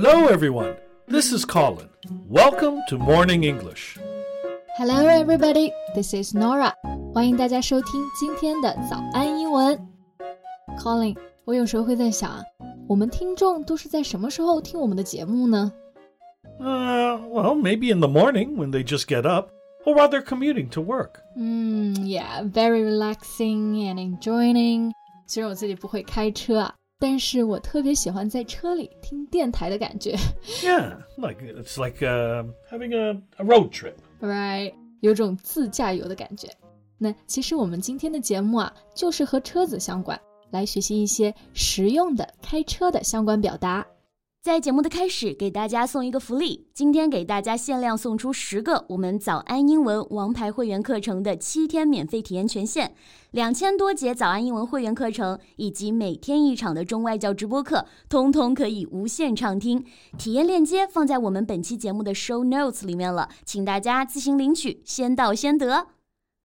Hello, everyone. This is Colin. Welcome to Morning English. Hello, everybody. This is Norah. 欢迎大家收听今天的早安英文。Colin，我有时候会在想啊，我们听众都是在什么时候听我们的节目呢？Uh, well, maybe in the morning when they just get up, or while they're commuting to work. 嗯、mm,，Yeah, very relaxing and enjoying. 虽然我自己不会开车啊。但是我特别喜欢在车里听电台的感觉。Yeah, like it's like uh, having a, a road trip. Right，有种自驾游的感觉。那其实我们今天的节目啊，就是和车子相关，来学习一些实用的开车的相关表达。在节目的开始，给大家送一个福利，今天给大家限量送出十个我们早安英文王牌会员课程的七天免费体验权限，两千多节早安英文会员课程以及每天一场的中外教直播课，通通可以无限畅听。体验链接放在我们本期节目的 show notes 里面了，请大家自行领取，先到先得。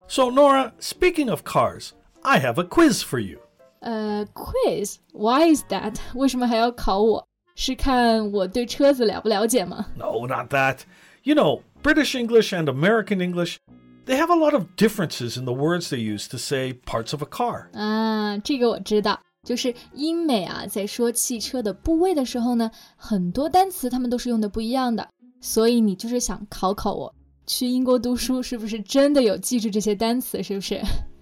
So Norah, speaking of cars, I have a quiz for you. 呃、uh,，quiz? Why is that? 为什么还要考我？是看我对车子了不了解吗？ No, not that. You know, British English and American English, they have a lot of differences in the words they use to say parts of a car. 啊，这个我知道，就是英美啊，在说汽车的部位的时候呢，很多单词他们都是用的不一样的。所以你就是想考考我，去英国读书是不是真的有记住这些单词？是不是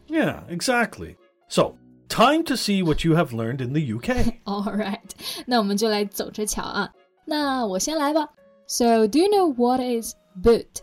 Yeah, exactly. So, time to see what you have learned in the UK. ？All right，那我们就来走着瞧啊。那我先来吧。So do you know what is boot？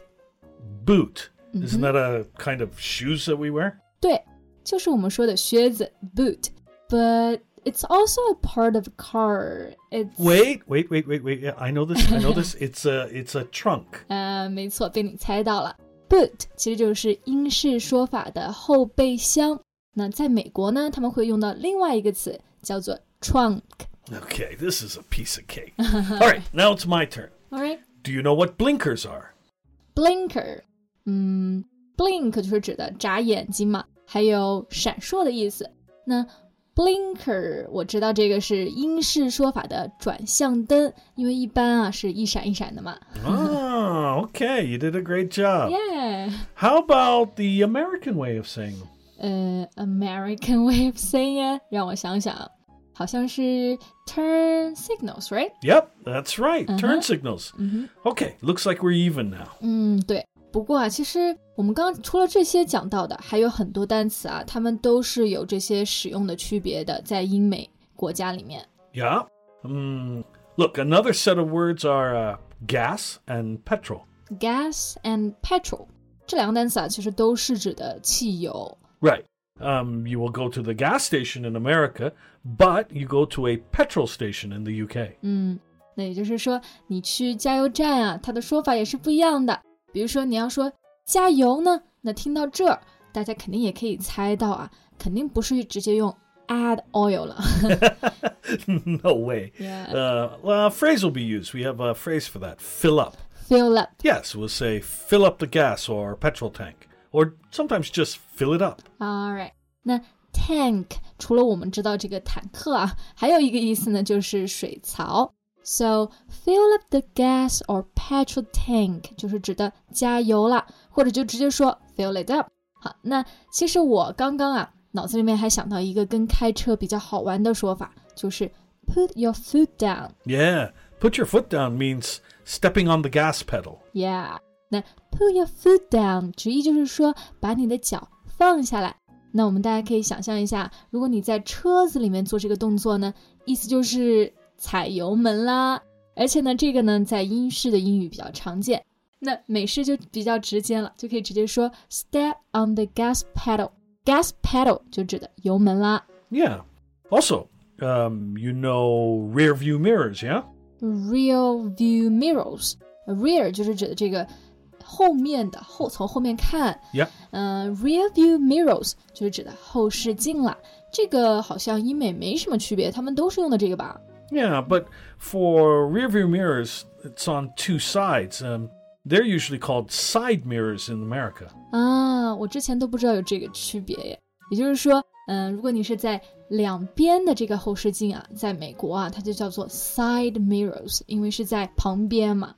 Boot. Isn't that a kind of shoes that we wear? 对，就是我们说的靴子 boot。But it's also a part of a car. It's Wait, wait, wait, wait, wait. Yeah, I know this. I know this. It's a it's a trunk. 呃，没错，被你猜到了。Boot 其实就是英式说法的后备箱。 那在美国呢，他们会用到另外一个词，叫做 trunk。 Okay, this is a piece of cake. All right, now it's my turn. All right, Do you know what blinkers are? blinker，嗯，blink 就是指的眨眼睛嘛，还有闪烁的意思。那 blinker 我知道这个是英式说法的转向灯，因为一般啊是一闪一闪的嘛。 Oh, okay. You did a great job. Yeah， How about the American way of saying them? 呃，American way of saying it，让我想想，好像是 turn signals，right？ Yep, that's right. Turn signals. Okay, looks like we're even now. 嗯，对。不过啊，其实我们刚刚除了这些讲到的，还有很多单词啊，它们都是有这些使用的区别的，在英美国家里面。 Yeah. Mm, look, another set of words are uh, gas and petrol. gas and petrol 这两个单词啊，其实都是指的汽油。 Right. Um, you will go to the gas station in America, but you go to a petrol station in the UK. 嗯，那也就是说，你去加油站啊，它的说法也是不一样的。比如说，你要说加油呢，那听到这儿，大家肯定也可以猜到啊，肯定不是直接用 add oil 了。 no way. Yeah. Uh, well, a phrase will be used. We have a phrase for that. Fill up. Fill up. Yes, we'll say fill up the gas or petrol tank, or sometimes just fill it up. All right，那 tank 除了我们知道这个坦克啊，还有一个意思呢，就是水槽。So fill up the gas or petrol tank 就是指的加油啦，或者就直接说 fill it up。好，那其实我刚刚啊，脑子里面还想到一个跟开车比较好玩的说法，就是 put your foot down。 Yeah, put your foot down means stepping on the gas pedal. Yeah， 那 put your foot down 直译就是说把你的脚放下来。那我们大家可以想象一下，如果你在车子里面做这个动作呢，意思就是踩油门啦。而且呢，这个呢在英式的英语比较常见，那美式就比较直接了，就可以直接说 step on the gas pedal。gas pedal 就指的油门啦。Yeah. Also, um, you know rear view mirrors, yeah? rear view mirrors，rear 就是指的这个后面的后从后面看， Yeah. 嗯、r e a r view mirrors 就是指的后视镜啦。这个好像英美没什么区别，他们都是用的这个吧？ Yeah, but for rear view mirrors, it's on two sides. Um, they're usually called side mirrors in America. 啊，我之前都不知道有这个区别耶。也就是说， 嗯，如果你是在两边的这个后视镜啊，在美国啊，它就叫做 side mirrors，因为是在旁边嘛。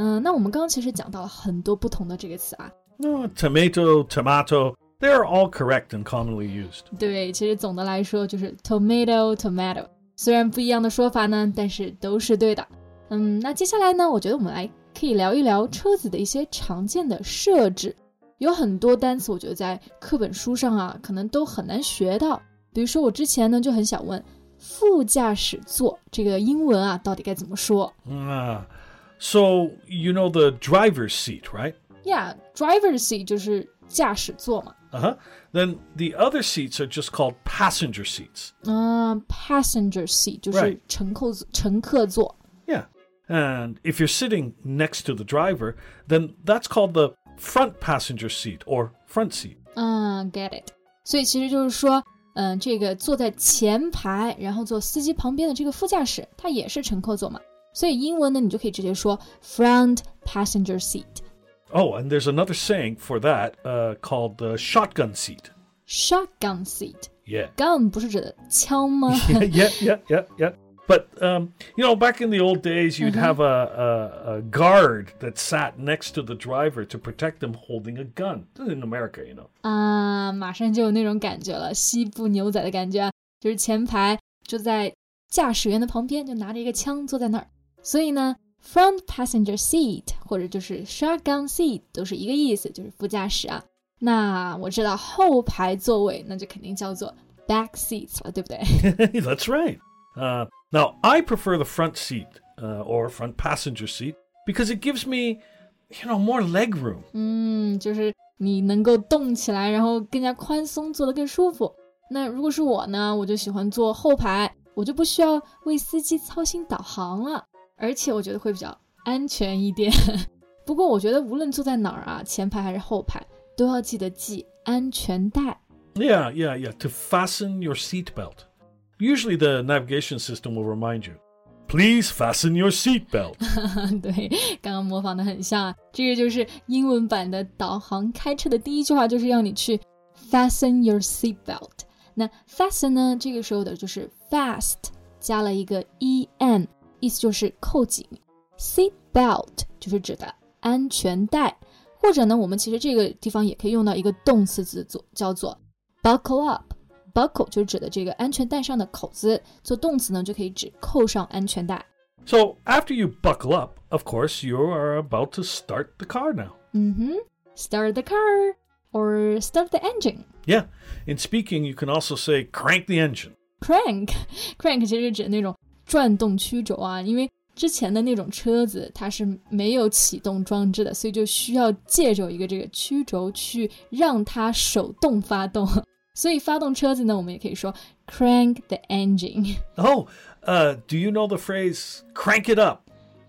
嗯，那我们刚刚其实讲到了很多不同的这个词啊。Tomato, tomato, they are all correct and commonly used. 对，其实总的来说就是 tomato, tomato。虽然不一样的说法呢，但是都是对的。嗯，那接下来呢，我觉得我们来可以聊一聊车子的一些常见的设置。有很多单词，我觉得在课本书上啊，可能都很难学到。比如说，我之前呢就很想问，副驾驶座这个英文啊，到底该怎么说？Ah, so you know the driver's seat, right? Yeah, driver's seat 就是驾驶座嘛。Uh huh. Then the other seats are just called passenger seats. 嗯、passenger seat 就是 Right. 乘客乘客座。 Yeah. And if you're sitting next to the driver, then that's called the front passenger seat or front seat. 嗯，get it。所以其实就是说，嗯，这个坐在前排，然后坐司机旁边的这个副驾驶，它也是乘客座嘛。 所以英文呢，你就可以直接说 front passenger seat。 Oh, and there's another saying for that uh, called the shotgun seat. shotgun seat。 Yeah. gun 不是指的枪吗？ yeah, yeah, yeah, yeah. But um, you know, back in the old days, you'd have a, a, a guard that sat next to the driver to protect him holding a gun. This is in America, you know. 啊，马上就有那种感觉了，西部牛仔的感觉啊，就是前排就在驾驶员的旁边，就拿着一个枪坐在那儿。 所以呢，front passenger seat 或者就是 shotgun seat 都是一个意思，就是副驾驶啊。那我知道后排座位，那就肯定叫做 back seats 了，对不对？ That's right. Uh, now, I prefer the front seat uh, or front passenger seat because it gives me, you know, more leg room. 嗯，就是你能够动起来，然后更加宽松，坐得更舒服。那如果是我呢，我就喜欢坐后排，我就不需要为司机操心导航了， 而且我觉得会比较安全一点。不过我觉得无论坐在哪儿啊，前排还是后排，都要记得系安全带。 Yeah, yeah, yeah. To fasten your seatbelt. Usually, the navigation system will remind you, please fasten your seatbelt. 对，刚刚模仿的很像啊。这个就是英文版的导航开车的第一句话，就是要你去 fasten your seat belt。那 fasten 呢，这个时候的就是 fast 加了一个 e n， 意思就是扣紧。seat belt 就是指的安全带，或者呢，我们其实这个地方也可以用到一个动词词组，叫做 buckle up。buckle 就是指的这个安全带上的口子，做动词呢就可以指扣上安全带。 So, after you buckle up, of course, you are about to start the car now. 嗯哼，start the car or start the engine。 Yeah. In speaking, you can also say crank the engine. crank crank 其实指那种 转动曲轴啊，因为之前的那种车子它是没有启动装置的，所以就需要借助一个这个曲轴去让它手动发动。所以发动车子呢，我们也可以说 crank the engine。Oh, uh, do you know the phrase crank it up?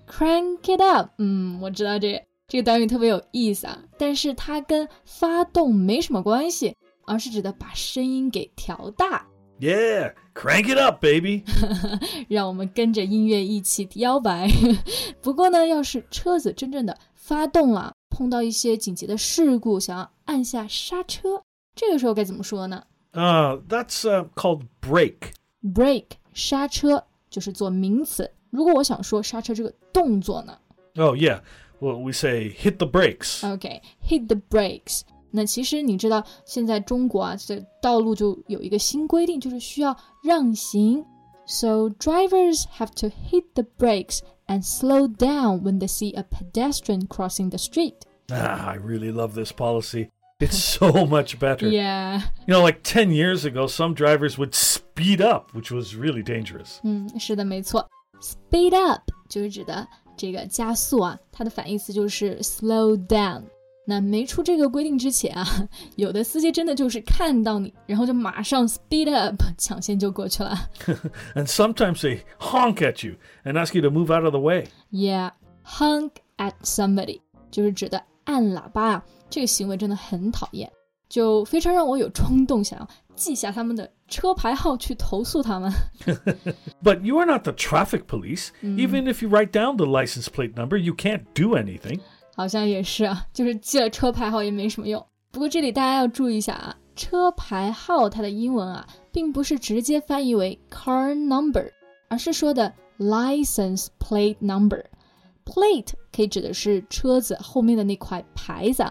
crank it up，嗯，我知道这个这个短语特别有意思啊，但是它跟发动没什么关系，而是指的把声音给调大。Yeah, crank it up, baby. 让我们跟着音乐一起摇摆。不过呢，要是车子真正的发动了，碰到一些紧急的事故，想要按下刹车，这个时候该怎么说呢 Uh, that's uh, called brake. ？brake 刹车就是做名词。如果我想说刹车这个动作呢 Oh, yeah. Well, we say hit the brakes. ？OK，hit、the brakes。 那其实你知道，现在中国啊，这道路就有一个新规定，就是需要让行。So drivers have to hit the brakes and slow down when they see a pedestrian crossing the street. Ah, I really love this policy. It's so much better. Yeah， You know, like 10 years ago, some drivers would speed up, which was really dangerous. 嗯，是的，没错。Speed up 就是指的这个加速啊，它的反义词就是 slow down。 那没出这个规定之前啊，有的司机真的就是看到你，然后就马上 speed up 抢先就过去了。 And sometimes they honk at you and ask you to move out of the way. Yeah，honk at somebody 就是指的按喇叭啊，这个行为真的很讨厌，就非常让我有冲动想要记下他们的车牌号去投诉他们。 But you are not the traffic police. Even if you write down the license plate number, you can't do anything. 好像也是啊，就是记了车牌号也没什么用。不过这里大家要注意一下啊， 车牌号它的英文啊，并不是直接翻译为 car number，而是说的 license plate number。plate 可以指的是车子后面的那块牌子。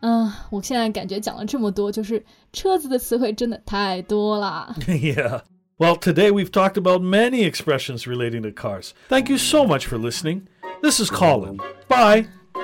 嗯，我现在感觉讲了这么多，就是车子的词汇真的太多了。 yeah. Well, today we've talked about many expressions relating to cars. Thank you so much for listening. This is Colin. Bye.